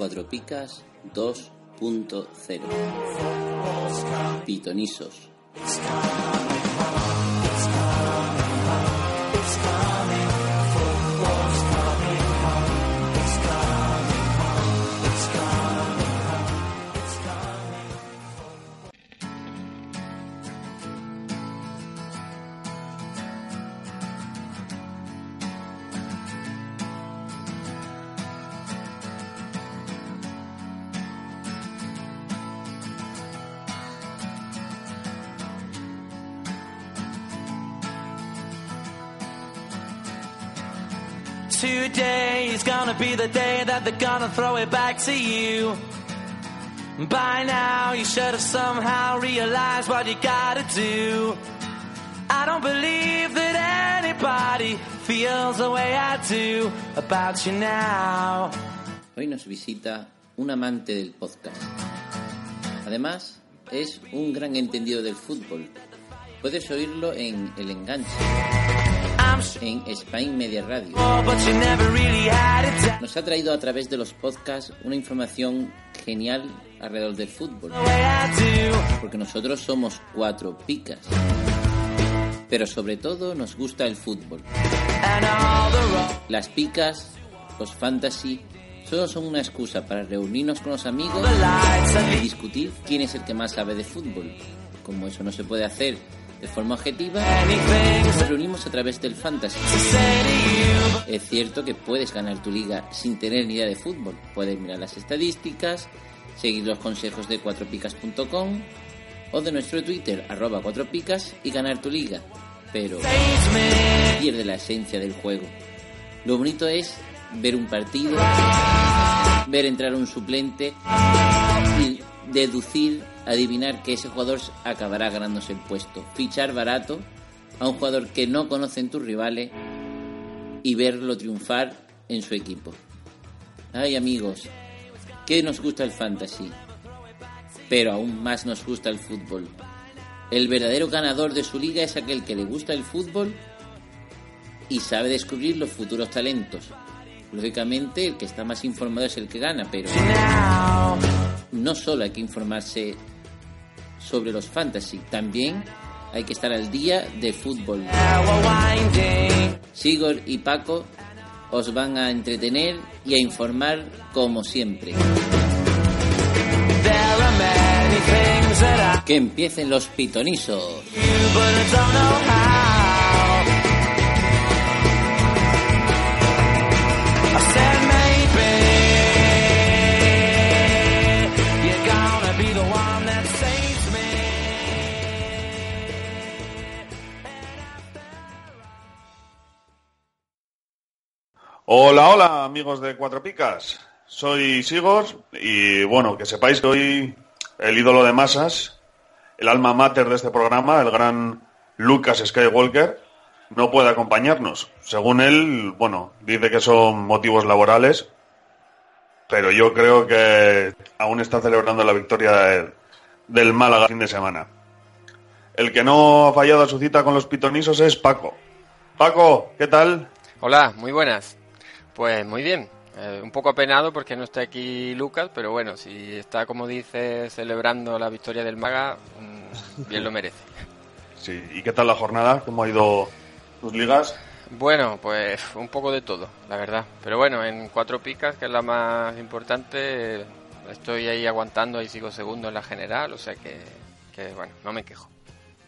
Cuatro Picas 2.0 Pitonisos Today is gonna be the day that they're gonna throw it back to you. By now, you should have somehow realized what you gotta do. I don't believe that anybody feels the way I do about you now. Hoy nos visita un amante del podcast. Además, es un gran entendido del fútbol. Puedes oírlo en El Enganche, en Spain Media Radio. Nos ha traído a través de los podcasts una información genial alrededor del fútbol. porque nosotros somos cuatro picas. Pero sobre todo nos gusta el fútbol. Las picas, los fantasy, solo son una excusa para reunirnos con los amigos y discutir quién es el que más sabe de fútbol. Como eso no se puede hacer de forma objetiva, nos reunimos a través del fantasy. Es cierto que puedes ganar tu liga sin tener ni idea de fútbol. Puedes mirar las estadísticas, seguir los consejos de 4picas.com o de nuestro Twitter, arroba 4picas, y ganar tu liga. Pero pierde la esencia del juego. Lo bonito es ver un partido, ver entrar un suplente y deducir, adivinar que ese jugador acabará ganándose el puesto. Fichar barato a un jugador que no conocen tus rivales y verlo triunfar en su equipo. Ay amigos, que nos gusta el fantasy, pero aún más nos gusta el fútbol. El verdadero ganador de su liga es aquel que le gusta el fútbol y sabe descubrir los futuros talentos. Lógicamente, el que está más informado es el que gana, pero no solo hay que informarse sobre los fantasy, también hay que estar al día de fútbol. Sigor y Paco os van a entretener y a informar como siempre. Que empiecen los pitonisos. Hola, hola, amigos de Cuatro Picas. Soy Sigor y bueno, que sepáis que hoy el ídolo de masas, el alma mater de este programa, el gran Lucas Skywalker, no puede acompañarnos. Según él, bueno, dice que son motivos laborales, pero yo creo que aún está celebrando la victoria de- del Málaga fin de semana. El que no ha fallado a su cita con los pitonisos es Paco. Paco, ¿qué tal? Hola, muy buenas. Pues muy bien. Eh, un poco apenado porque no está aquí Lucas, pero bueno, si está, como dice, celebrando la victoria del Maga, mm, bien lo merece. Sí, ¿y qué tal la jornada? ¿Cómo ha ido tus ligas? Bueno, pues un poco de todo, la verdad. Pero bueno, en cuatro picas, que es la más importante, estoy ahí aguantando y sigo segundo en la general, o sea que, que bueno, no me quejo.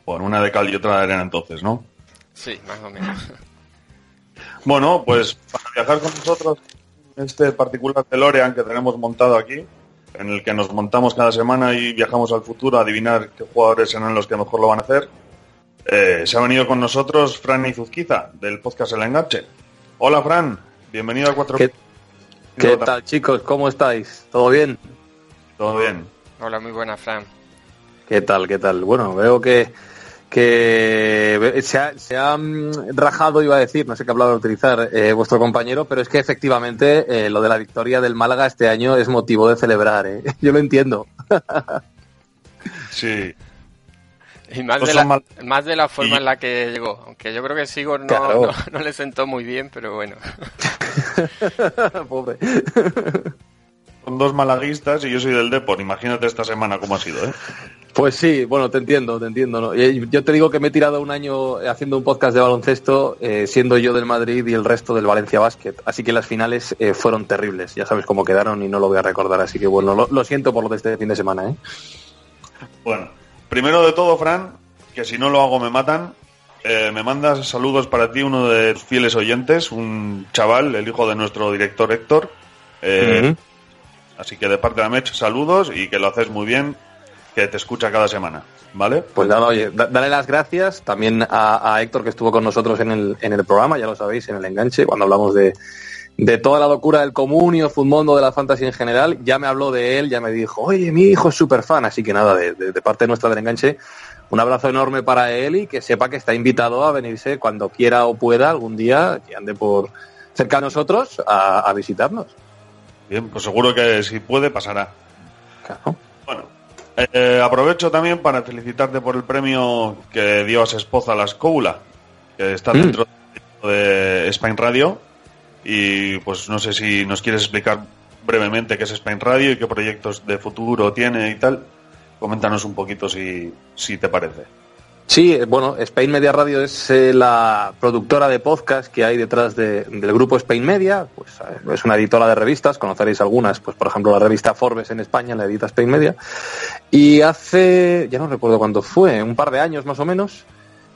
Bueno, una de cal y otra de arena entonces, ¿no? Sí, más o menos. Bueno, pues para viajar con nosotros este particular DeLorean que tenemos montado aquí, en el que nos montamos cada semana y viajamos al futuro a adivinar qué jugadores serán los que mejor lo van a hacer, eh, se ha venido con nosotros Fran Izuzquiza, del podcast El Enganche. Hola, Fran. Bienvenido a Cuatro ¿Qué, ¿Qué tal, chicos? ¿Cómo estáis? ¿Todo bien? Todo bien. Hola, muy buena, Fran. ¿Qué tal? ¿Qué tal? Bueno, veo que, que se, ha, se ha mm, rajado, iba a decir, no sé qué hablado de utilizar eh, vuestro compañero, pero es que efectivamente eh, lo de la victoria del Málaga este año es motivo de celebrar. ¿eh? Yo lo entiendo. Sí. Y más No de, la, mal- más de la forma Y- en la que llegó. Aunque yo creo que Sigor no, Claro. no, no le sentó muy bien, pero bueno. Pobre. Son dos malaguistas y yo soy del Depor. Imagínate esta semana cómo ha sido, ¿eh? Pues sí, bueno, te entiendo, te entiendo. ¿no? Yo te digo que me he tirado un año haciendo un podcast de baloncesto, eh, siendo yo del Madrid y el resto del Valencia Basket. Así que las finales eh, fueron terribles. Ya sabes cómo quedaron y no lo voy a recordar. Así que bueno, lo, lo siento por lo de este fin de semana. ¿eh? Bueno, primero de todo, Fran, que si no lo hago me matan. eh, me mandas saludos para ti, uno de tus fieles oyentes, un chaval, el hijo de nuestro director Héctor. Así que de parte de la Mech, saludos y que lo haces muy bien, que te escucha cada semana, ¿vale? Pues nada, oye, da- dale las gracias también a, a Héctor que estuvo con nosotros en el, en el programa, ya lo sabéis, en el enganche, cuando hablamos de, de toda la locura del comunio, Mundo, de la fantasy en general. Ya me habló de él, ya me dijo, oye, mi hijo es súper fan, así que nada, de, de- de parte nuestra del enganche, un abrazo enorme para él y que sepa que está invitado a venirse cuando quiera o pueda algún día, que ande por cerca de nosotros a, a visitarnos. Bien, pues seguro que si puede pasará. Claro. Eh, aprovecho también para felicitarte por el premio que dio a su esposa la Escóbula, que está Mm. dentro de Spain Radio. Y pues no sé si nos quieres explicar brevemente qué es Spain Radio y qué proyectos de futuro tiene y tal. Coméntanos un poquito si, si te parece. Sí, eh, bueno, Spain Media Radio es eh, la productora de podcast que hay detrás de- del grupo Spain Media. Pues eh, es una editora de revistas, conoceréis algunas, pues por ejemplo la revista Forbes en España la edita Spain Media. Y hace, ya no recuerdo cuándo fue, un par de años más o menos,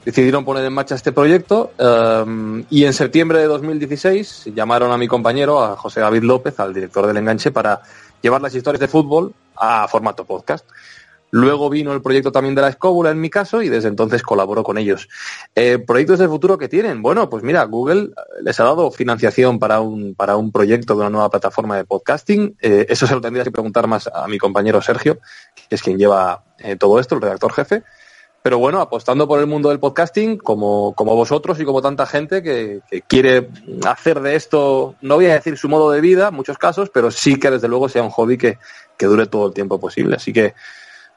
decidieron poner en marcha este proyecto um, y en septiembre de 2016 llamaron a mi compañero, a José David López, al director del enganche, para llevar las historias de fútbol a formato podcast. Luego vino el proyecto también de la Escóbula en mi caso y desde entonces colaboro con ellos. Eh, ¿Proyectos de futuro que tienen? Bueno, pues mira, Google eh, les ha dado financiación para un, para un proyecto de una nueva plataforma de podcasting. Eh, eso se lo tendrías que preguntar más a mi compañero Sergio, que es quien lleva eh, todo esto, el redactor jefe. Pero bueno, apostando por el mundo del podcasting, como, como vosotros y como tanta gente que, quiere hacer de esto, no voy a decir su modo de vida en muchos casos, pero sí que desde luego sea un hobby que, que dure todo el tiempo posible. Así que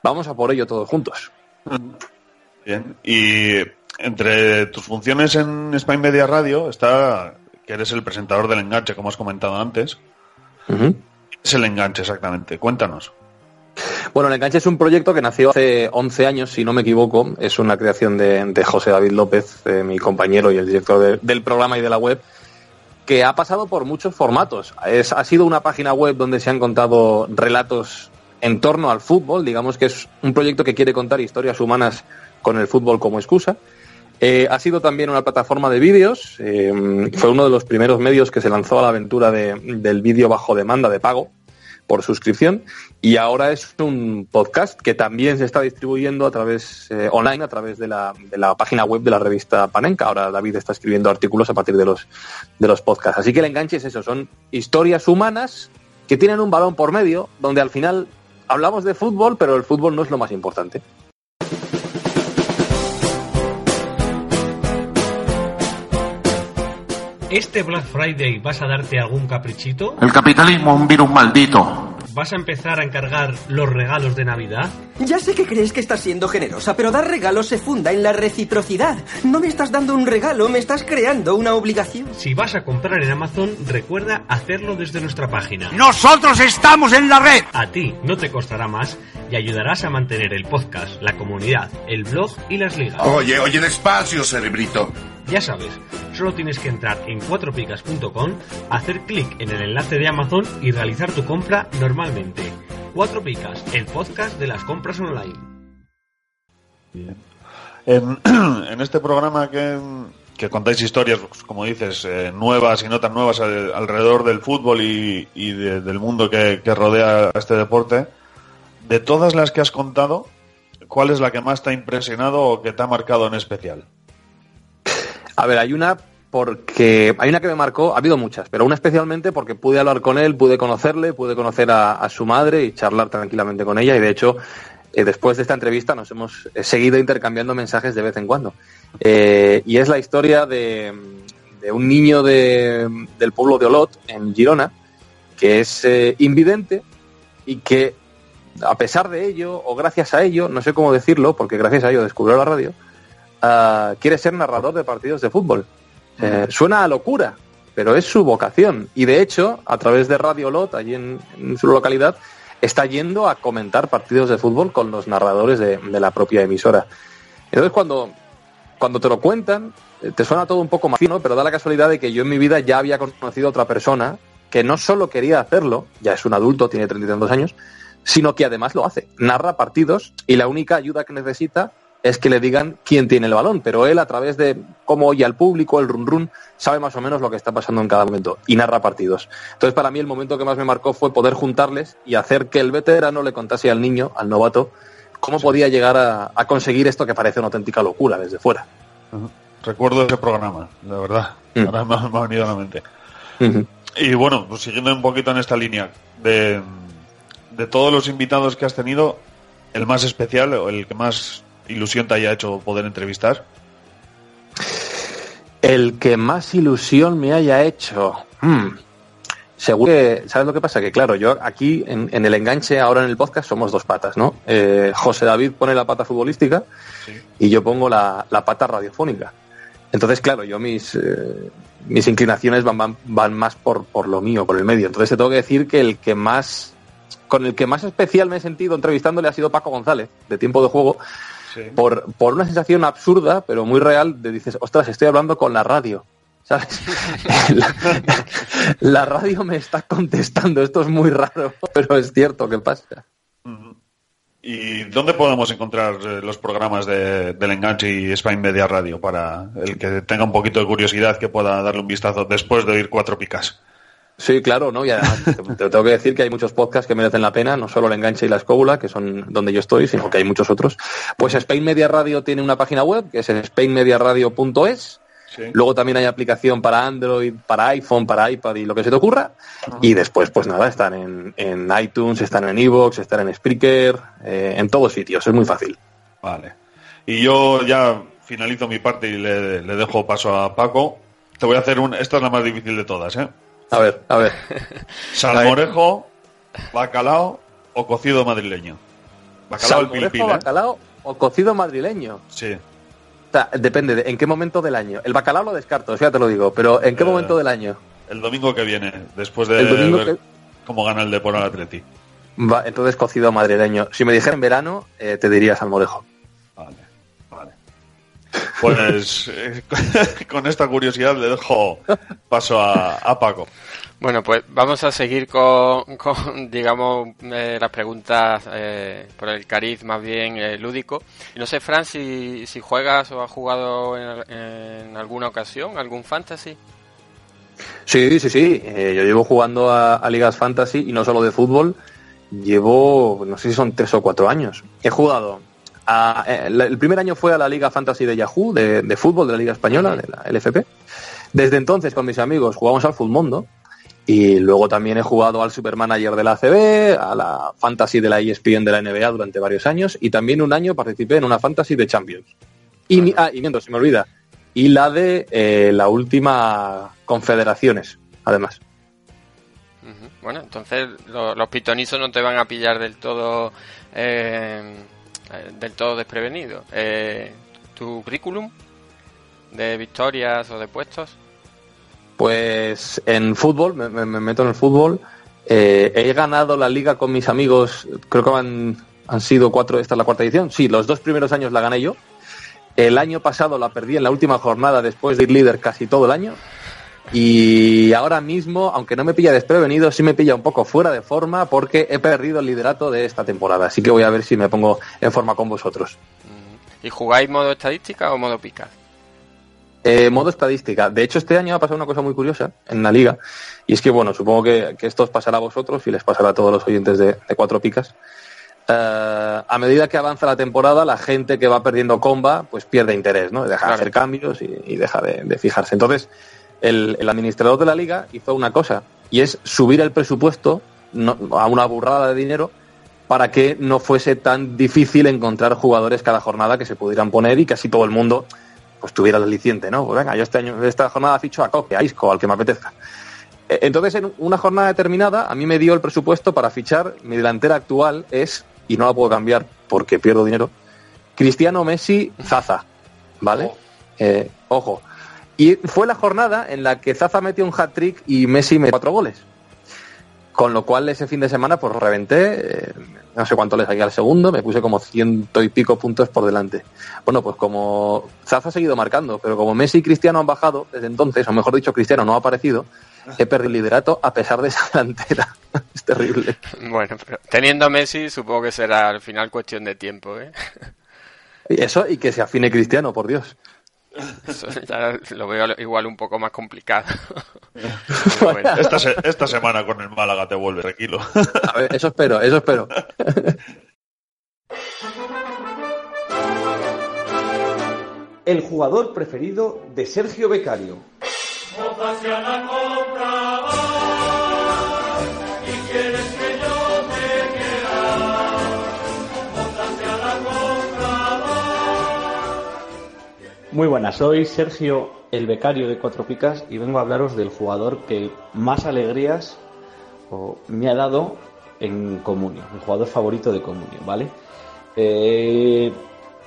vamos a por ello todos juntos. Bien. Y entre tus funciones en Spain Media Radio está que eres el presentador del enganche, como has comentado antes. Ujú. ¿Qué es el enganche exactamente? Cuéntanos. Bueno, el enganche es un proyecto que nació hace 11 años, si no me equivoco. Es una creación de, de José David López, eh, mi compañero y el director de- del programa y de la web, que ha pasado por muchos formatos. Es, ha sido una página web donde se han contado relatos en torno al fútbol. Digamos que es un proyecto que quiere contar historias humanas con el fútbol como excusa. Eh, ha sido también una plataforma de vídeos. eh, fue uno de los primeros medios que se lanzó a la aventura de- del vídeo bajo demanda de pago por suscripción y ahora es un podcast que también se está distribuyendo a través eh, online a través de la, de la página web de la revista Panenka. Ahora David está escribiendo artículos a partir de los de los podcasts. Así que el enganche es eso, son historias humanas que tienen un balón por medio, donde al final hablamos de fútbol, pero el fútbol no es lo más importante. ¿Este Black Friday vas a darte algún caprichito? El capitalismo es un virus maldito. ¿Vas a empezar a encargar los regalos de Navidad? Ya sé que crees que estás siendo generosa, pero dar regalos se funda en la reciprocidad. No me estás dando un regalo, me estás creando una obligación. Si vas a comprar en Amazon, recuerda hacerlo desde nuestra página. Nosotros estamos en la red. A ti no te costará más y ayudarás a mantener el podcast, la comunidad, el blog y las ligas. Oye, oye, despacio, cerebrito. Ya sabes, solo tienes que entrar en cuatropicas.com, hacer clic en el enlace de Amazon y realizar tu compra normalmente. Cuatro Picas, el podcast de las compras online. En, en este programa que, que contáis historias, pues, como dices, eh, nuevas y no tan nuevas al- alrededor del fútbol y, y de- del mundo que, que rodea a este deporte. De todas las que has contado, ¿cuál es la que más te ha impresionado o que te ha marcado en especial? A ver, hay una porque hay una que me marcó, ha habido muchas, pero una especialmente porque pude hablar con él, pude conocerle, pude conocer a, su madre y charlar tranquilamente con ella y de hecho eh, después de esta entrevista nos hemos seguido intercambiando mensajes de vez en cuando. Eh, y es la historia de, un niño de- del pueblo de Olot, en Girona, que es eh, invidente y que a pesar de ello, o gracias a ello, no sé cómo decirlo, porque gracias a ello descubrió la radio, ah, quiere ser narrador de partidos de fútbol. Eh, suena a locura, pero es su vocación. Y de hecho, a través de Radio Lot, allí en, su localidad, está yendo a comentar partidos de fútbol con los narradores de, de la propia emisora. Entonces, cuando, cuando te lo cuentan, eh, te suena todo un poco más fino, pero da la casualidad de que yo en mi vida ya había conocido a otra persona que no solo quería hacerlo, ya es un adulto, tiene 32 años, sino que además lo hace. Narra partidos y la única ayuda que necesita es que le digan quién tiene el balón, pero él a través de cómo oye al público, el run run, sabe más o menos lo que está pasando en cada momento y narra partidos. Entonces para mí el momento que más me marcó fue poder juntarles y hacer que el veterano le contase al niño, al novato, cómo podía llegar a, a conseguir esto que parece una auténtica locura desde fuera. Recuerdo ese programa, la verdad. Mm. Ahora me, ha- me ha venido a la mente. Y bueno, pues siguiendo un poquito en esta línea, de, de todos los invitados que has tenido, el más especial o el que más ilusión te haya hecho poder entrevistar. El que más ilusión me haya hecho. Hmm. Seguro que, ¿sabes lo que pasa? Que claro, yo aquí en, en el enganche, ahora en el podcast, somos dos patas, ¿no? Eh, José David pone la pata futbolística y yo pongo la, la pata radiofónica. Entonces, claro, yo mis, eh, mis inclinaciones van, van, van más por, por lo mío, por el medio. Entonces te tengo que decir que el que más, con el que más especial me he sentido entrevistándole ha sido Paco González, de Tiempo de Juego, por, por una sensación absurda, pero muy real, de dices, ostras, estoy hablando con la radio. ¿Sabes? la, la radio me está contestando, esto es muy raro, pero es cierto que pasa. ¿Y dónde podemos encontrar eh, los programas de, del Enganche y Spain Media Radio para el que tenga un poquito de curiosidad que pueda darle un vistazo después de oír cuatro picas? Sí, claro, ¿no? Y además te, te tengo que decir que hay muchos podcasts que merecen la pena, no solo el enganche y la escóbula, que son donde yo estoy, sino que hay muchos otros. Pues Spain Media Radio tiene una página web, que es spainmediaradio.es. Luego también hay aplicación para Android, para iPhone, para iPad y lo que se te ocurra. Y después, pues nada, están en, en iTunes, están en Evox, están en Spreaker, eh, en todos sitios, es muy fácil. Vale. Y yo ya finalizo mi parte y le, le dejo paso a Paco. Te voy a hacer un... Esta es la más difícil de todas, ¿eh? A ver, a ver. Salmorejo, bacalao o cocido madrileño. Bacalao al ¿eh? bacalao o cocido madrileño. Sí. O sea, depende de en qué momento del año. El bacalao lo descarto, ya te lo digo, pero ¿en qué Eh, momento del año? El domingo que viene, después de ver que- cómo gana el Depor al Atleti. Va, entonces cocido madrileño. Si me dijera en verano, eh, te diría salmorejo. Pues eh, con esta curiosidad le dejo paso a, a Paco. Bueno, pues vamos a seguir con, con, digamos, eh, las preguntas eh, por el cariz más bien eh, lúdico. Y no sé, Fran, si, si juegas o has jugado en, en alguna ocasión, algún fantasy. Sí, sí, sí. Eh, yo llevo jugando a, a ligas fantasy y no solo de fútbol. Llevo, no sé si son tres o cuatro años. He jugado. A- eh, el primer año fue a la Liga Fantasy de Yahoo, de, de fútbol, de la Liga Española, de la LFP. Desde entonces, con mis amigos, jugamos al Mundo Y luego también he jugado al Supermanager de la ACB, a la Fantasy de la ESPN de la NBA durante varios años. Y también un año participé en una Fantasy de Champions. Y, mi- ah, y miento, se me olvida. Y la de eh, la última Confederaciones, además. Bueno, entonces lo- los pitonizos no te van a pillar del todo eh, del todo desprevenido. Eh, ¿Tu currículum de victorias o de puestos? Pues en fútbol, me meto en el fútbol. eh, he ganado la liga con mis amigos, creo que han, han sido cuatro, esta es la cuarta edición. Sí, los dos primeros años la gané yo. El año pasado la perdí en la última jornada después de ir líder casi todo el año. Y ahora mismo, aunque no me pilla desprevenido, sí me pilla un poco fuera de forma porque he perdido el liderato de esta temporada. Así que voy a ver si me pongo en forma con vosotros. ¿Y jugáis modo estadística o modo picas? Eh, modo estadística. De hecho, este año ha pasado una cosa muy curiosa en la liga. Y es que, bueno, supongo que, que esto os pasará a vosotros y les pasará a todos los oyentes de, de Cuatro Picas. Eh, a medida que avanza la temporada, la gente que va perdiendo comba, pues pierde interés, ¿no? Deja de hacer cambios y, y deja de, de fijarse. Entonces, el, el administrador de la liga hizo una cosa, y es subir el presupuesto no- a una burrada de dinero para que no fuese tan difícil encontrar jugadores cada jornada que se pudieran poner y que así todo el mundo pues tuviera el aliciente, ¿no? Pues venga, yo este año, esta jornada ficho a Coque, a Isco, al que me apetezca. Eh, Entonces, en una jornada determinada, a mí me dio el presupuesto para fichar. Mi delantera actual es, y no la puedo cambiar porque pierdo dinero, Cristiano Messi Zaza. ¿Vale? Eh, ojo. Y fue la jornada en la que Zaza metió un hat-trick y Messi metió cuatro goles. Con lo cual ese fin de semana pues reventé, eh, no sé cuánto le saqué al segundo, me puse como ciento y pico puntos por delante. Bueno, pues como Zaza ha seguido marcando, pero como Messi y Cristiano han bajado desde entonces, o mejor dicho, Cristiano no ha aparecido, he perdido el liderato a pesar de esa delantera. es terrible. Bueno, pero teniendo a Messi, supongo que será al final cuestión de tiempo, ¿eh? Eso y que se afine Cristiano, por Dios. Eso ya lo veo igual un poco más complicado. Pero bueno. Esta, se- esta semana con el Málaga te vuelve tranquilo. A ver, eso espero, eso espero. El jugador preferido de Sergio Becario. Muy buenas, soy Sergio, el becario de Cuatro Picas, y vengo a hablaros del jugador que más alegrías me ha dado en Comunio, el jugador favorito de Comunio, ¿vale? Eh,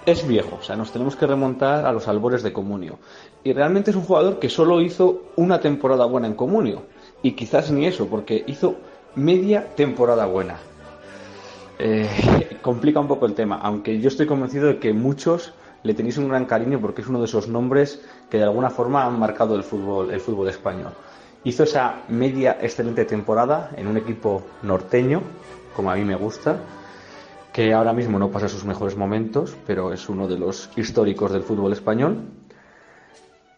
es viejo, o sea, nos tenemos que remontar a los albores de Comunio. Y realmente es un jugador que solo hizo una temporada buena en Comunio, y quizás ni eso, porque hizo media temporada buena. Eh, complica un poco el tema, aunque yo estoy convencido de que muchos le tenéis un gran cariño porque es uno de esos nombres que de alguna forma han marcado el fútbol, el fútbol español. Hizo esa media excelente temporada en un equipo norteño, como a mí me gusta, que ahora mismo no pasa sus mejores momentos, pero es uno de los históricos del fútbol español.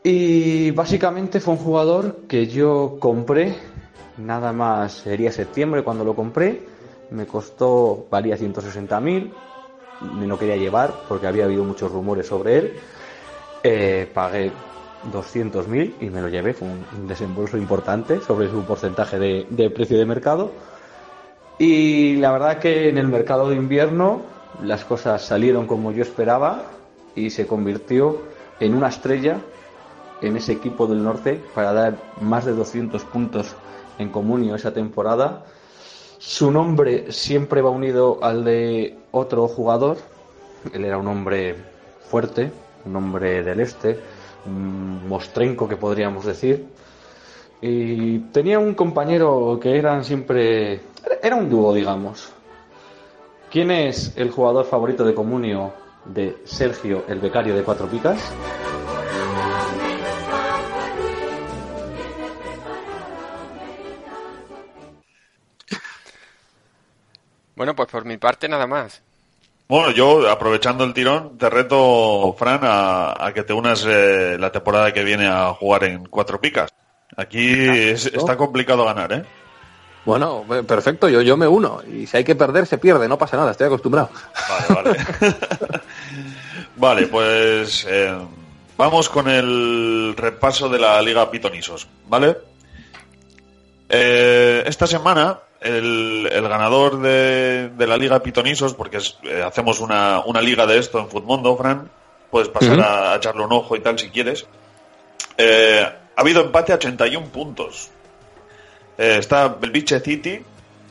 Y básicamente fue un jugador que yo compré, nada más sería septiembre cuando lo compré, me costó, valía 160.000, ni no quería llevar porque había habido muchos rumores sobre él. Eh, pagué 200.000 y me lo llevé, fue un, desembolso importante sobre su porcentaje de, de precio de mercado. Y la verdad que en el mercado de invierno las cosas salieron como yo esperaba y se convirtió en una estrella en ese equipo del norte para dar más de 200 puntos en comunio esa temporada. Su nombre siempre va unido al de otro jugador. Él era un hombre fuerte, un hombre del este, un mostrenco que podríamos decir. Y tenía un compañero que eran siempre... Era un dúo, digamos. ¿Quién es el jugador favorito de Comunio de Sergio, el becario de Cuatro Picas? Bueno, pues por mi parte nada más. Bueno, yo aprovechando el tirón, te reto, Fran, a, a que te unas eh, la temporada que viene a jugar en cuatro picas. Aquí es- está complicado ganar, ¿eh? Bueno, eh, perfecto, yo, yo me uno. Y si hay que perder, se pierde, no pasa nada, estoy acostumbrado. Vale, vale. vale, pues eh, vamos con el repaso de la Liga Pitonisos, ¿vale? Eh, esta semana el, el ganador de, de la Liga Pitonisos, porque es- eh, hacemos una, una liga de esto en Futmundo, Fran, puedes pasar a, a echarle un ojo y tal si quieres. Eh, ha habido empate a 81 puntos. Eh, está Belviche City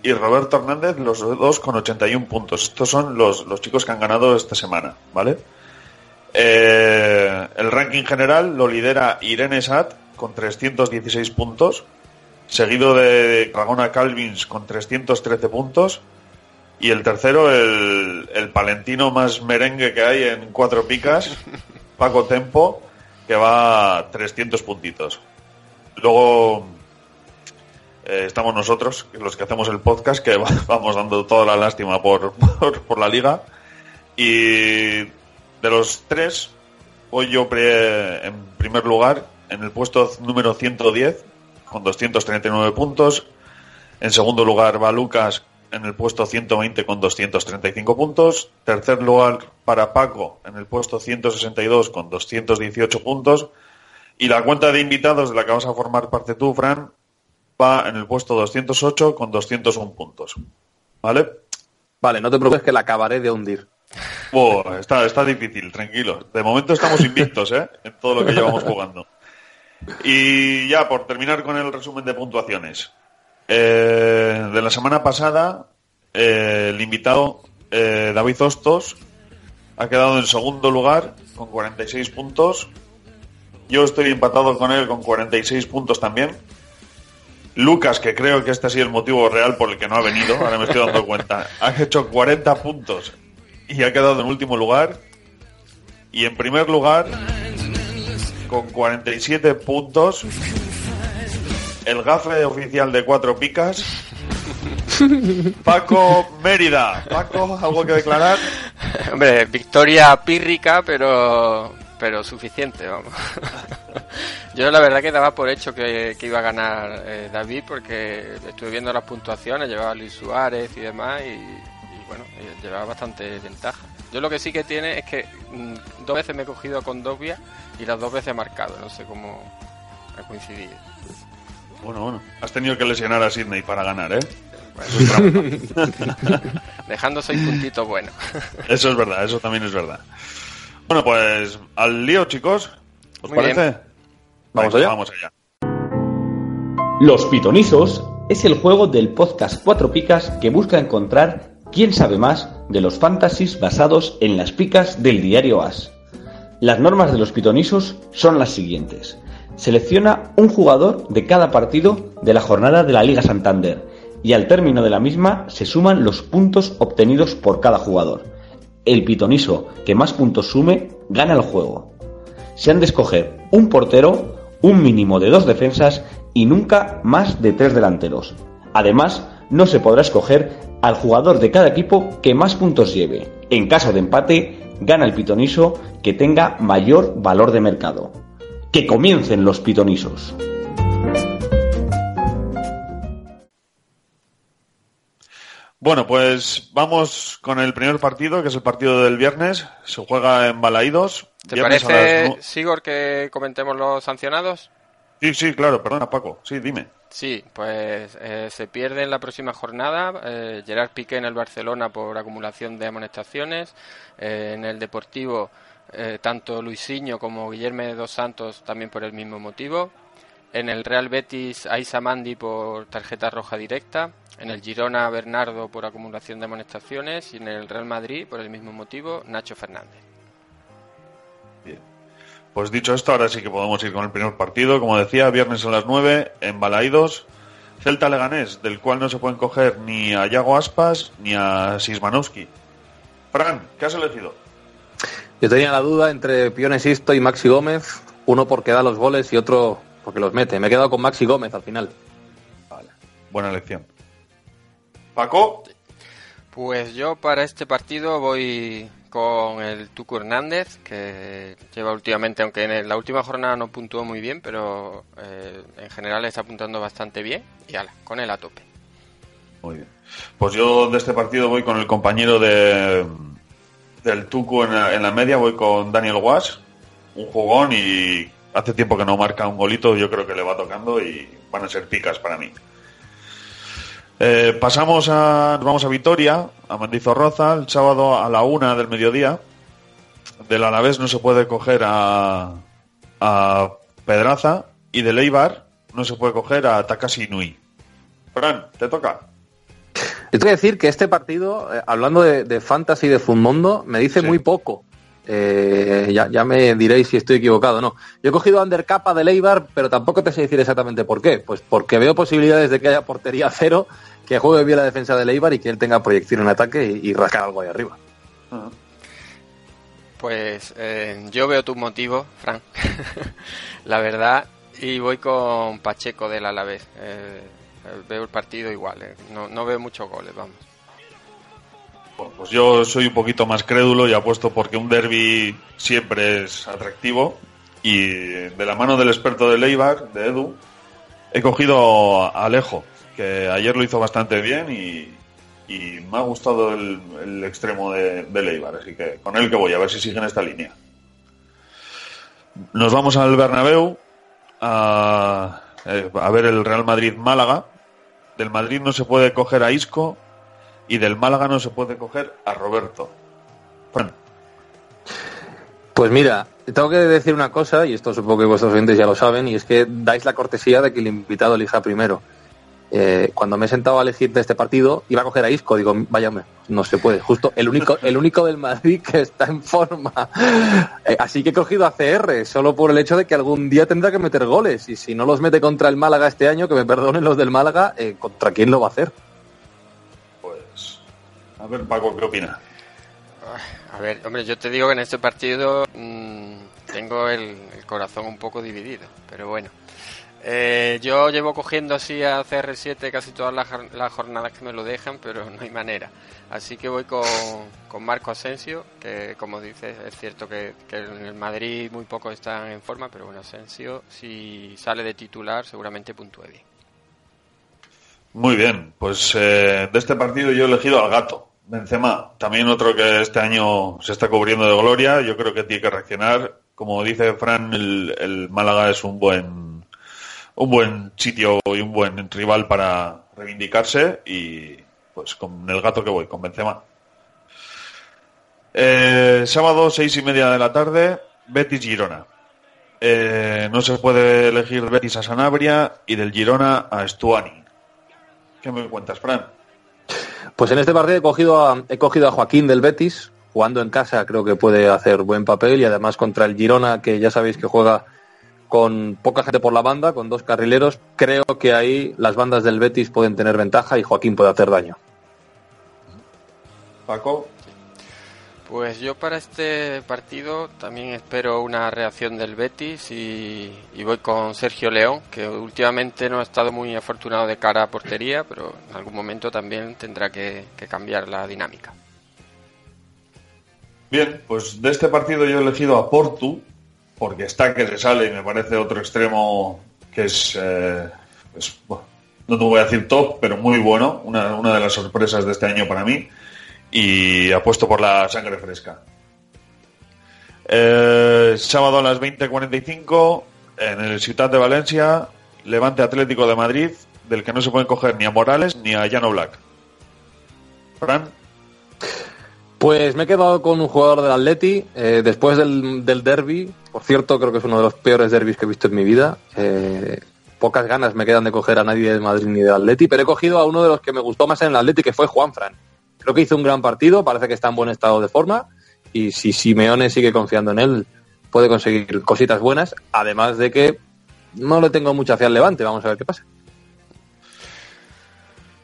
y Roberto Hernández, los dos con 81 puntos. Estos son los, los chicos que han ganado esta semana, ¿vale? Eh, el ranking general lo lidera Irene Sat con 316 puntos, seguido de Dragona Calvins con 313 puntos. Y el tercero, el, el palentino más merengue que hay en cuatro picas, Paco Tempo, que va a 300 puntitos. Luego eh, estamos nosotros, los que hacemos el podcast, que va- vamos dando toda la lástima por, por, por la liga. Y de los tres, voy yo pre- en primer lugar, en el puesto número 110, con 239 puntos. En segundo lugar va Lucas en el puesto 120 con 235 puntos. Tercer lugar para Paco en el puesto 162 con 218 puntos. Y la cuenta de invitados de la que vas a formar parte tú, Fran, va en el puesto 208 con 201 puntos. ¿Vale? Vale, no te preocupes que la acabaré de hundir. Está, está difícil, tranquilo. De momento estamos invictos, ¿eh? En todo lo que llevamos jugando. Y ya, por terminar con el resumen de puntuaciones. Eh, de la semana pasada, eh, el invitado eh, David Hostos ha quedado en segundo lugar con 46 puntos. Yo estoy empatado con él con 46 puntos también. Lucas, que creo que este ha sido el motivo real por el que no ha venido, ahora me estoy dando cuenta, ha hecho 40 puntos y ha quedado en último lugar. Y en primer lugar, con 47 puntos, el gafe oficial de cuatro picas, Paco Mérida. Paco, ¿algo que declarar? Hombre, victoria pírrica, pero pero suficiente, vamos. Yo la verdad que daba por hecho que, que iba a ganar eh, David porque estuve viendo las puntuaciones, llevaba a Luis Suárez y demás y, bueno, eh, llevaba bastante ventaja. Yo lo que sí que tiene es que mm, dos veces me he cogido con Dobia y las dos veces he marcado, no sé cómo ha coincidido. Bueno, bueno, has tenido que lesionar a Sidney para ganar, ¿eh? Dejando seis puntitos buenos. Eso es verdad, eso también es verdad. Bueno, pues al lío, chicos. ¿Os Muy parece? bien. Vamos Venga, allá. Vamos allá. Los Pitonizos es el juego del podcast Cuatro Picas que busca encontrar quién sabe más de los fantasies basados en las picas del diario As. Las normas de los Pitonizos son las siguientes. Selecciona un jugador de cada partido de la jornada de la Liga Santander y al término de la misma se suman los puntos obtenidos por cada jugador. El pitoniso que más puntos sume gana el juego. Se han de escoger un portero, un mínimo de dos defensas y nunca más de tres delanteros. Además, no se podrá escoger al jugador de cada equipo que más puntos lleve. En caso de empate, gana el pitoniso que tenga mayor valor de mercado. Que comiencen los pitonisos. Bueno, pues vamos con el primer partido, que es el partido del viernes. Se juega en Balaídos. ¿Te Viernes parece, las Sigor, que comentemos los sancionados? Sí, sí, claro, perdona, Paco. Sí, dime. Sí, pues eh, se pierde en la próxima jornada eh, Gerard Piqué en el Barcelona por acumulación de amonestaciones. eh, en el Deportivo, tanto Luisinho como Guillermo dos Santos también por el mismo motivo. En el Real Betis, Aisa Mandi por tarjeta roja directa. En el Girona, Bernardo por acumulación de amonestaciones. Y en el Real Madrid, por el mismo motivo, Nacho Fernández. Pues dicho esto, ahora sí que podemos ir con el primer partido. Como decía, viernes a las 9 en Balaídos. Celta Leganés, del cual no se pueden coger ni a Yago Aspas ni a Sismanowski. Fran, ¿qué has elegido? Yo tenía la duda entre Pione Sisto y Maxi Gómez, uno porque da los goles y otro porque los mete. Me he quedado con Maxi Gómez al final. Buena elección. Paco, Pues yo para este partido voy con el Tuco Hernández, que lleva últimamente, aunque en la última jornada no puntuó muy bien, pero eh, en general está apuntando bastante bien. Y ala, con él a tope. Muy bien. Pues yo de este partido voy con el compañero de del Tucu en la, en la media, voy con Daniel Guas, un jugón y hace tiempo que no marca un golito, yo creo que le va tocando y van a ser picas para mí. Eh, pasamos a, nos vamos a Vitoria, a Mendizorroza, el sábado a la una del mediodía. Del Alavés no se puede coger a, a Pedraza y del Eibar no se puede coger a Takashi Nui. Fran, te toca. Yo que decir que este partido, eh, hablando de, de fantasy de Funmundo, me dice muy poco. Eh, ya, ya me diréis si estoy equivocado o no. Yo he cogido Undercapa de Leibar, pero tampoco te sé decir exactamente por qué. Pues porque veo posibilidades de que haya portería cero, que juegue bien la defensa de Leibar y que él tenga proyección en ataque y, y rascar algo ahí arriba. Pues eh, yo veo tus motivos, Fran. la verdad, y voy con Pacheco del Alavés. Eh, eh, veo el partido igual, eh. no, no veo muchos goles, vamos. Bueno, pues yo soy un poquito más crédulo y apuesto porque un derby siempre es atractivo Y de la mano del experto de Leibar, de Edu, he cogido a Alejo, que ayer lo hizo bastante bien y, me ha gustado el, extremo de, de Leibar, así que con él que voy, a ver si sigue en esta línea. Nos vamos al Bernabéu a, eh, a ver el Real Madrid-Málaga. Del Madrid no se puede coger a Isco y del Málaga no se puede coger a Roberto. Fran. Pues mira, tengo que decir una cosa, y esto supongo que vuestros oyentes ya lo saben, y es que dais la cortesía de que el invitado elija primero. Eh, cuando me he sentado a elegir de este partido, iba a coger a Isco, digo, vaya, hombre, no se puede. Justo el único, el único del Madrid que está en forma. Eh, así que he cogido a CR, solo por el hecho de que algún día tendrá que meter goles. Y si no los mete contra el Málaga este año, que me perdonen los del Málaga, eh, ¿contra quién lo va a hacer? Pues, a ver, Paco, ¿qué opina? A ver, hombre, yo te digo que en este partido mmm, tengo el, el, corazón un poco dividido, pero bueno. Eh, yo llevo cogiendo así a CR7 casi todas las, jornadas que me lo dejan, pero no hay manera. Así que voy con, con Marco Asensio, que como dices, es cierto que, que, en el Madrid muy pocos están en forma, pero bueno, Asensio, si sale de titular, seguramente puntúe bien. Muy bien, pues eh, de este partido yo he elegido al gato. Benzema, también otro que este año se está cubriendo de gloria. Yo creo que tiene que reaccionar. Como dice Fran, el, el, Málaga es un buen un buen sitio y un buen rival para reivindicarse y pues con el gato que voy, con Benzema. Eh, sábado, seis y media de la tarde, Betis Girona. Eh, no se puede elegir Betis a Sanabria y del Girona a Stuani. ¿Qué me cuentas, Fran? Pues en este partido he cogido, a, he cogido a Joaquín del Betis, jugando en casa creo que puede hacer buen papel y además contra el Girona, que ya sabéis que juega con poca gente por la banda, con dos carrileros, creo que ahí las bandas del Betis pueden tener ventaja y Joaquín puede hacer daño. Paco. Pues yo para este partido también espero una reacción del Betis y, y, voy con Sergio León, que últimamente no ha estado muy afortunado de cara a portería, pero en algún momento también tendrá que, que cambiar la dinámica. Bien, pues de este partido yo he elegido a Portu, porque está que se sale y me parece otro extremo que es, eh, es bueno, no te voy a decir top, pero muy bueno, una, una, de las sorpresas de este año para mí y apuesto por la sangre fresca. Eh, sábado a las 20.45 en el Ciudad de Valencia, Levante Atlético de Madrid, del que no se pueden coger ni a Morales ni a Llano Black. Fran. Pues me he quedado con un jugador del Atleti eh, después del, del derby. Por cierto, creo que es uno de los peores derbis que he visto en mi vida. Eh, pocas ganas me quedan de coger a nadie de Madrid ni del Atleti, pero he cogido a uno de los que me gustó más en el Atleti, que fue Juan Fran. Creo que hizo un gran partido, parece que está en buen estado de forma y si Simeone sigue confiando en él, puede conseguir cositas buenas, además de que no le tengo mucha fe al Levante. Vamos a ver qué pasa.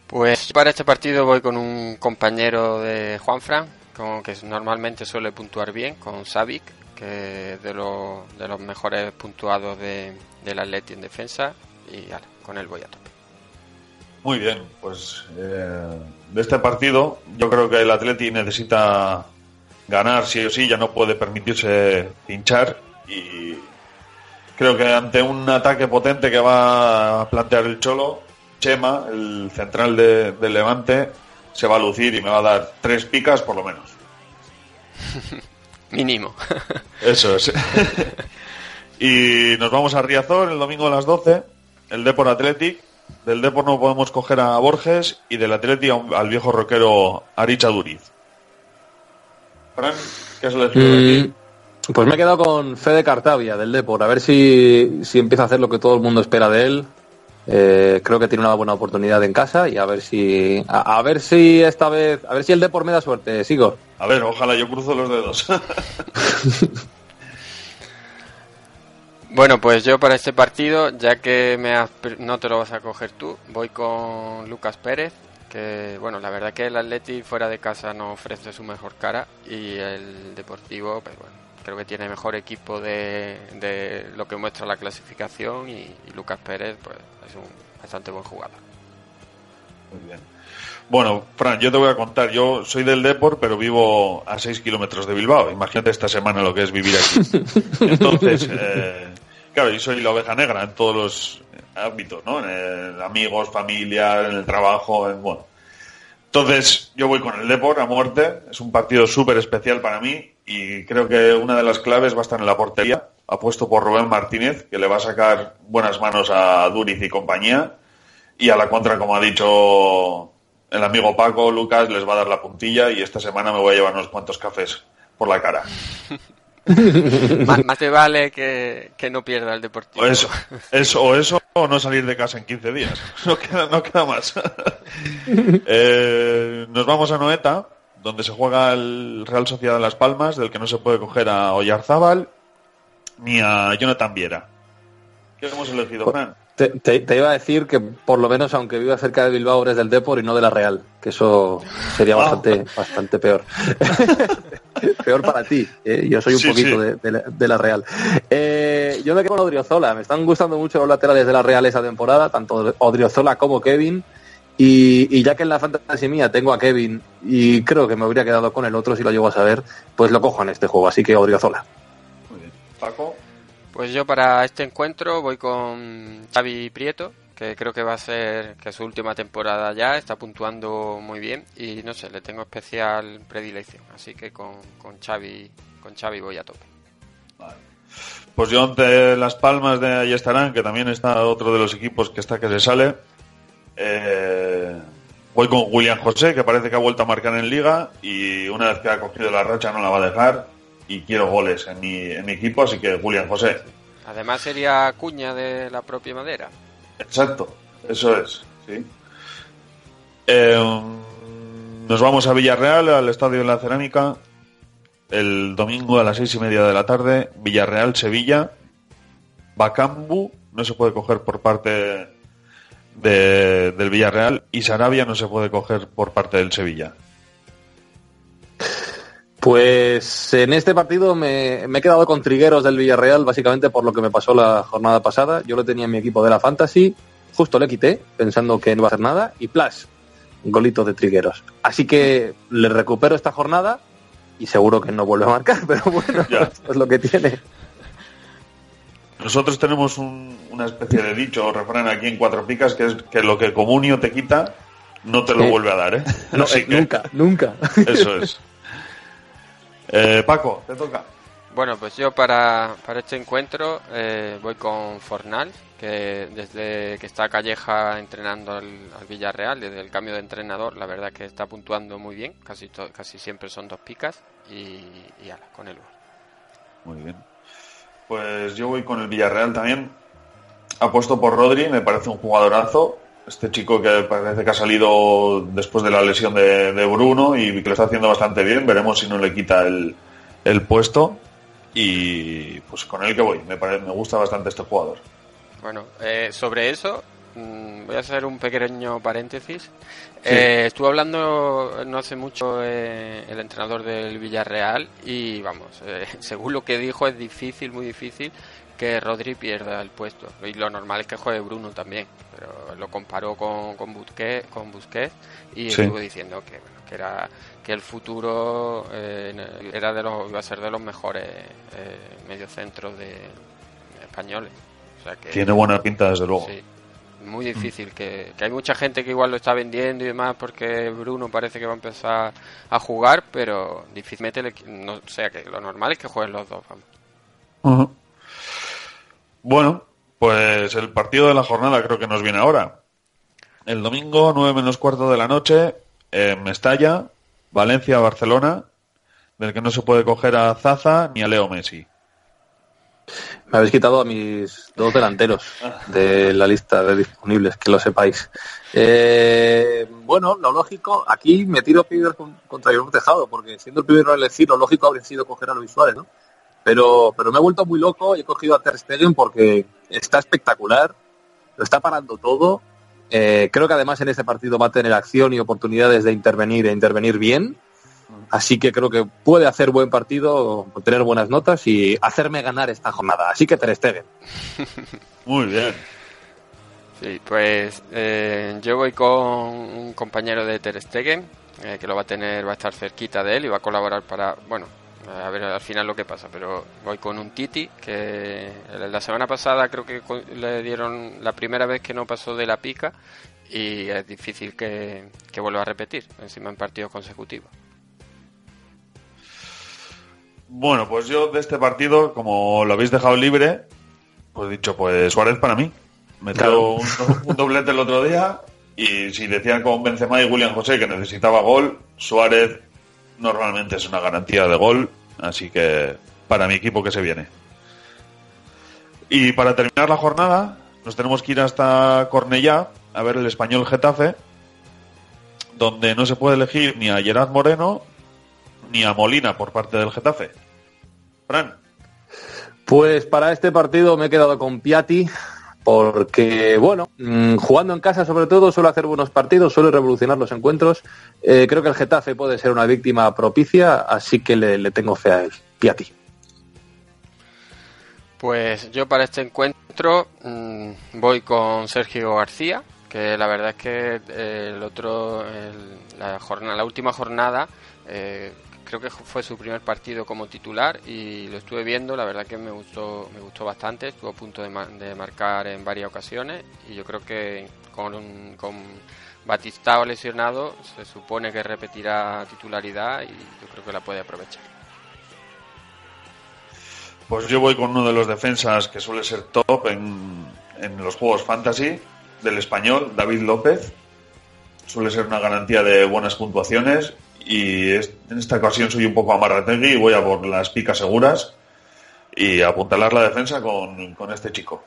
Pues para este partido voy con un compañero de Juan Fran, con, que normalmente suele puntuar bien, con Savic, que es de, lo, de los mejores puntuados de, del Atleti en defensa, y ahora, con él voy a tope. Muy bien, pues eh, de este partido yo creo que el Atleti necesita ganar sí o sí, ya no puede permitirse pinchar y creo que ante un ataque potente que va a plantear el Cholo, Chema, el central de, de Levante, se va a lucir y me va a dar tres picas por lo menos. Mínimo. Eso es. y nos vamos a Riazor el domingo a las 12, el Depor Athletic. Del Depor no podemos coger a Borges y del Athletic al viejo rockero Aricha Duriz. Fran, ¿qué has elegido mm, Pues me he quedado con Fede Cartavia del Depor, a ver si, si empieza a hacer lo que todo el mundo espera de él. Eh, creo que tiene una buena oportunidad en casa y a ver si a, a, ver si esta vez a ver si el Depor me da suerte sigo. A ver ojalá yo cruzo los dedos. Bueno pues yo para este partido ya que me has, no te lo vas a coger tú voy con Lucas Pérez que bueno la verdad que el Atleti fuera de casa no ofrece su mejor cara y el Deportivo pues bueno creo que tiene mejor equipo de, de lo que muestra la clasificación y, y Lucas Pérez pues es un bastante buen jugador. Muy bien. Bueno, Fran, yo te voy a contar. Yo soy del Depor, pero vivo a 6 kilómetros de Bilbao. Imagínate esta semana lo que es vivir aquí. Entonces, eh, claro, yo soy la oveja negra en todos los ámbitos, ¿no? En el- amigos, familia, en el trabajo, en, bueno. Entonces, yo voy con el Depor a muerte. Es un partido súper especial para mí y creo que una de las claves va a estar en la portería. Apuesto por Rubén Martínez, que le va a sacar buenas manos a Duriz y compañía. Y a la contra, como ha dicho el amigo Paco, Lucas les va a dar la puntilla y esta semana me voy a llevar unos cuantos cafés por la cara. más, más te vale que, que no pierda el Deportivo. O eso, eso, o eso o no salir de casa en 15 días. No queda, no queda más. Eh, nos vamos a Noeta, donde se juega el Real Sociedad de Las Palmas, del que no se puede coger a Oyarzábal ni a Jonathan Viera. ¿Qué hemos elegido, Fran? Te, te- te iba a decir que por lo menos aunque viva cerca de Bilbao eres del Depor y no de la Real, que eso sería Ah. bastante, bastante peor. peor para ti, ¿eh? yo soy un Sí, poquito sí. De, de la, de la Real. Eh, yo me quedo con Odriozola, me están gustando mucho los laterales de la Real esa temporada, tanto Odriozola como Kevin. Y, y ya que en la fantasía mía tengo a Kevin y creo que me habría quedado con el otro si lo llego a saber, pues lo cojo en este juego, así que Odriozola. Muy bien. Paco. Pues yo para este encuentro voy con Xavi Prieto, que creo que va a ser que su última temporada ya, está puntuando muy bien y no sé, le tengo especial predilección, así que con, con Xavi, con Xavi voy a tope. Pues yo ante Las Palmas de ahí estarán, que también está otro de los equipos que está que se sale. Eh, voy con William José, que parece que ha vuelto a marcar en liga y una vez que ha cogido la racha no la va a dejar y quiero goles en mi, en mi equipo, así que William José. Además sería cuña de la propia madera. Exacto, eso es, sí. Eh, nos vamos a Villarreal, al Estadio de la Cerámica, el domingo a las seis y media de la tarde. Villarreal-Sevilla. Bacambu no se puede coger por parte de- del Villarreal y Sarabia no se puede coger por parte del Sevilla. Pues en este partido me, me he quedado con Trigueros del Villarreal, básicamente por lo que me pasó la jornada pasada. Yo lo tenía en mi equipo de la Fantasy, justo le quité, pensando que no iba a hacer nada, y plus, un golito de Trigueros. Así que le recupero esta jornada y seguro que no vuelve a marcar, pero bueno, Ya. es lo que tiene. Nosotros tenemos un- una especie de dicho o refrán aquí en Cuatro Picas que es que lo que Comunio te quita no te lo Sí. vuelve a dar, ¿eh? No, Así eh, que Nunca, nunca. Eso es. Eh, Paco, te toca. Bueno, pues yo para, para este encuentro eh, voy con Fornal, que desde que está Calleja entrenando al, al Villarreal, desde el cambio de entrenador, la verdad que está puntuando muy bien, casi, to- casi siempre son dos picas y, y ala, con él voy. Muy bien. Pues yo voy con el Villarreal también. Apuesto por Rodri, me parece un jugadorazo. Este chico que parece que ha salido después de la lesión de, Bruno y que lo está haciendo bastante bien. Veremos si no le quita el, el puesto. Y pues con él que voy. Me, pare- me gusta bastante este jugador. Bueno, eh, sobre eso voy a hacer un pequeño paréntesis. Eh, estuve hablando no hace mucho eh, el entrenador del Villarreal y vamos, eh, según lo que dijo es difícil, muy difícil que Rodri pierda el puesto. Y lo normal es que juegue Bruno también, pero lo comparó con, con, Busquets, con Busquets y Sí. estuvo diciendo que, bueno, que era que el futuro eh, era de los, iba a ser de los mejores eh, mediocentros de, españoles. O sea que, Tiene buena pinta, desde luego. Sí, muy difícil. Que, que hay mucha gente que igual lo está vendiendo y demás porque Bruno parece que va a empezar a jugar, pero difícilmente, le, no, o sea que lo normal es que jueguen los dos. Vamos. Bueno, pues el partido de la jornada creo que nos viene ahora. El domingo, 9 menos cuarto de la noche, en Mestalla, Valencia-Barcelona, del que no se puede coger a Zaza ni a Leo Messi. Me habéis quitado a mis dos delanteros de la lista de disponibles, que lo sepáis. Eh, bueno, lo lógico, aquí me tiro piedras con- contra el tejado, porque siendo el primero en elegir, lo lógico habría sido coger a Luis Suárez, ¿no? Pero, pero me he vuelto muy loco y he cogido a Ter Stegen porque está espectacular, lo está parando todo. Eh, creo que además en este partido va a tener acción y oportunidades de intervenir e intervenir bien. Así que creo que puede hacer buen partido, tener buenas notas y hacerme ganar esta jornada. Así que Ter Stegen. Muy bien. Sí, pues eh, yo voy con un compañero de Ter Stegen, eh, que lo va a tener, va a estar cerquita de él y va a colaborar para, bueno, a ver al final lo que pasa, pero voy con un Titi que la semana pasada creo que le dieron la primera vez que no pasó de la pica y es difícil que, que vuelva a repetir encima en partidos consecutivos. Bueno, pues yo de este partido, como lo habéis dejado libre, pues he dicho, pues Suárez para mí. Metió un, un, doblete el otro día y si decían con Benzema y William José que necesitaba gol, Suárez normalmente es una garantía de gol, así que para mi equipo que se viene. Y para terminar la jornada, nos tenemos que ir hasta Cornellá a ver el español Getafe, donde no se puede elegir ni a Gerard Moreno ni a Molina por parte del Getafe. Fran. Pues para este partido me he quedado con Piatti, porque, bueno, mm, jugando en casa sobre todo suele hacer buenos partidos, suele revolucionar los encuentros. Eh, creo que el Getafe puede ser una víctima propicia, así que le, le tengo fe a él. Piatti. Pues yo para este encuentro mmm, voy con Sergio García, que la verdad es que eh, el otro, el, la, jornada, la última jornada, eh, creo que fue su primer partido como titular y lo estuve viendo, la verdad que me gustó, me gustó bastante, estuvo a punto de, de marcar en varias ocasiones y yo creo que con, con Batistao lesionado se supone que repetirá titularidad y yo creo que la puede aprovechar. Pues yo voy con uno de los defensas que suele ser top en, en los juegos fantasy del español, David López. Suele ser una garantía de buenas puntuaciones y es, en esta ocasión soy un poco amarrategui y voy a por las picas seguras y apuntalar la defensa con, con este chico.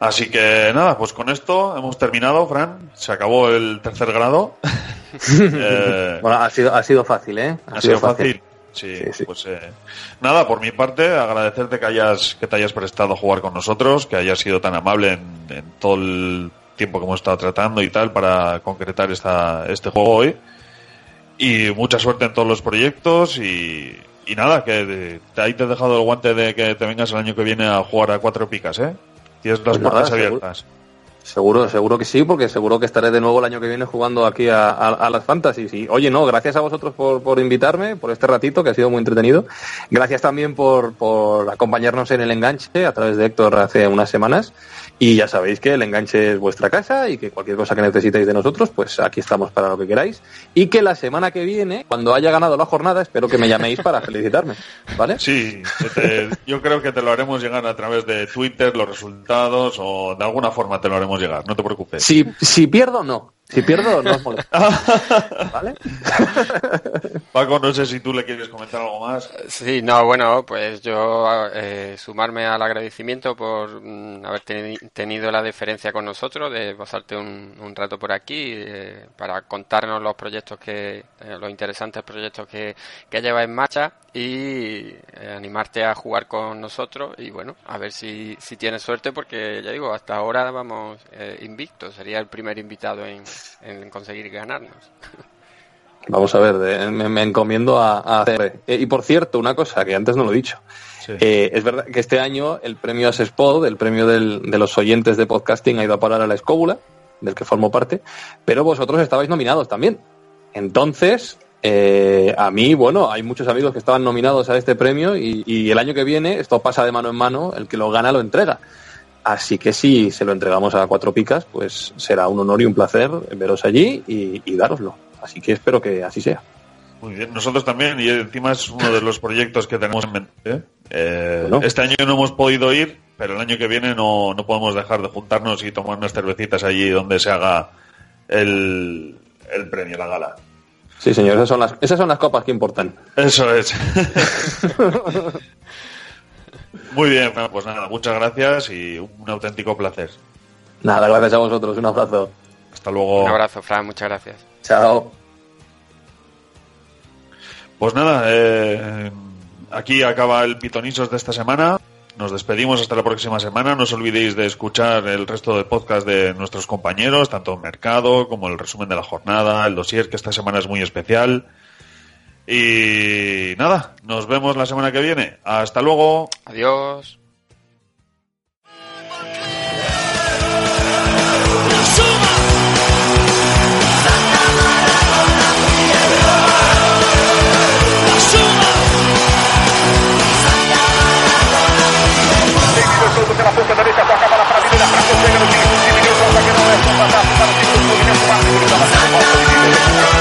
Así que nada, pues con esto hemos terminado, Fran. Se acabó el tercer grado. eh, bueno, ha sido, ha sido fácil, ¿eh? Ha, ha sido, sido, fácil. fácil. Sí, sí, sí, pues eh, nada, por mi parte, agradecerte que hayas que te hayas prestado a jugar con nosotros, que hayas sido tan amable en, en todo el tiempo que hemos estado tratando y tal para concretar esta, este juego hoy. Y mucha suerte en todos los proyectos y, y nada, que te, ahí te he dejado el guante de que te vengas el año que viene a jugar a cuatro picas, ¿eh? Tienes las pues puertas nada, abiertas. Seguro. Seguro, seguro que sí, porque seguro que estaré de nuevo el año que viene jugando aquí a, a, a las Fantasies. Y oye, no, gracias a vosotros por, por, invitarme, por este ratito que ha sido muy entretenido. Gracias también por, por acompañarnos en el enganche a través de Héctor hace unas semanas. Y ya sabéis que el enganche es vuestra casa y que cualquier cosa que necesitéis de nosotros, pues aquí estamos para lo que queráis. Y que la semana que viene, cuando haya ganado la jornada, espero que me llaméis para felicitarme. ¿Vale? Sí, te, yo creo que te lo haremos llegar a través de Twitter, los resultados, o de alguna forma te lo haremos llegar, no te preocupes. Si, si pierdo, no. Si pierdo, no os molesta. ¿Vale? Paco, no sé si tú le quieres comentar algo más. Sí, no, bueno, pues yo eh, sumarme al agradecimiento por mm, haber teni tenido la deferencia con nosotros, de pasarte un, un rato por aquí eh, para contarnos los proyectos que, eh, los interesantes proyectos que, que lleva en marcha y eh, animarte a jugar con nosotros y bueno, a ver si, si tienes suerte porque ya digo, hasta ahora vamos eh, invictos, sería el primer invitado en, en conseguir ganarnos. Vamos a ver, de, me, me, encomiendo a, a hacer. Eh, y por cierto, una cosa que antes no lo he dicho. Sí. Eh, es verdad que este año el premio Asespod, el premio del, de los oyentes de podcasting, ha ido a parar a la escóbula, del que formo parte, pero vosotros estabais nominados también. Entonces, eh, a mí, bueno, hay muchos amigos que estaban nominados a este premio y, y, el año que viene esto pasa de mano en mano, el que lo gana lo entrega. Así que si se lo entregamos a cuatro picas, pues será un honor y un placer veros allí y, y dároslo. Así que espero que así sea. Muy bien, nosotros también, y encima es uno de los proyectos que tenemos en mente. Eh, bueno. Este año no hemos podido ir, pero el año que viene no, no podemos dejar de juntarnos y tomar unas cervecitas allí donde se haga el, el premio, la gala. Sí, señor, esas son las, esas son las copas que importan. Eso es. Muy bien, bueno, pues nada, muchas gracias y un auténtico placer. Nada, gracias a vosotros, un abrazo. Hasta luego. Un abrazo, Fran, muchas gracias. Chao. Pues nada, eh, aquí acaba el Pitonisos de esta semana. Nos despedimos hasta la próxima semana. No os olvidéis de escuchar el resto de podcast de nuestros compañeros, tanto Mercado como el resumen de la jornada, el dossier, que esta semana es muy especial. Y nada, nos vemos la semana que viene. Hasta luego. Adiós. Corinthians toca a bola para a Avenida, para que no time, dividiu com o não é um fantástico para no time do Fluminense, Marcos, que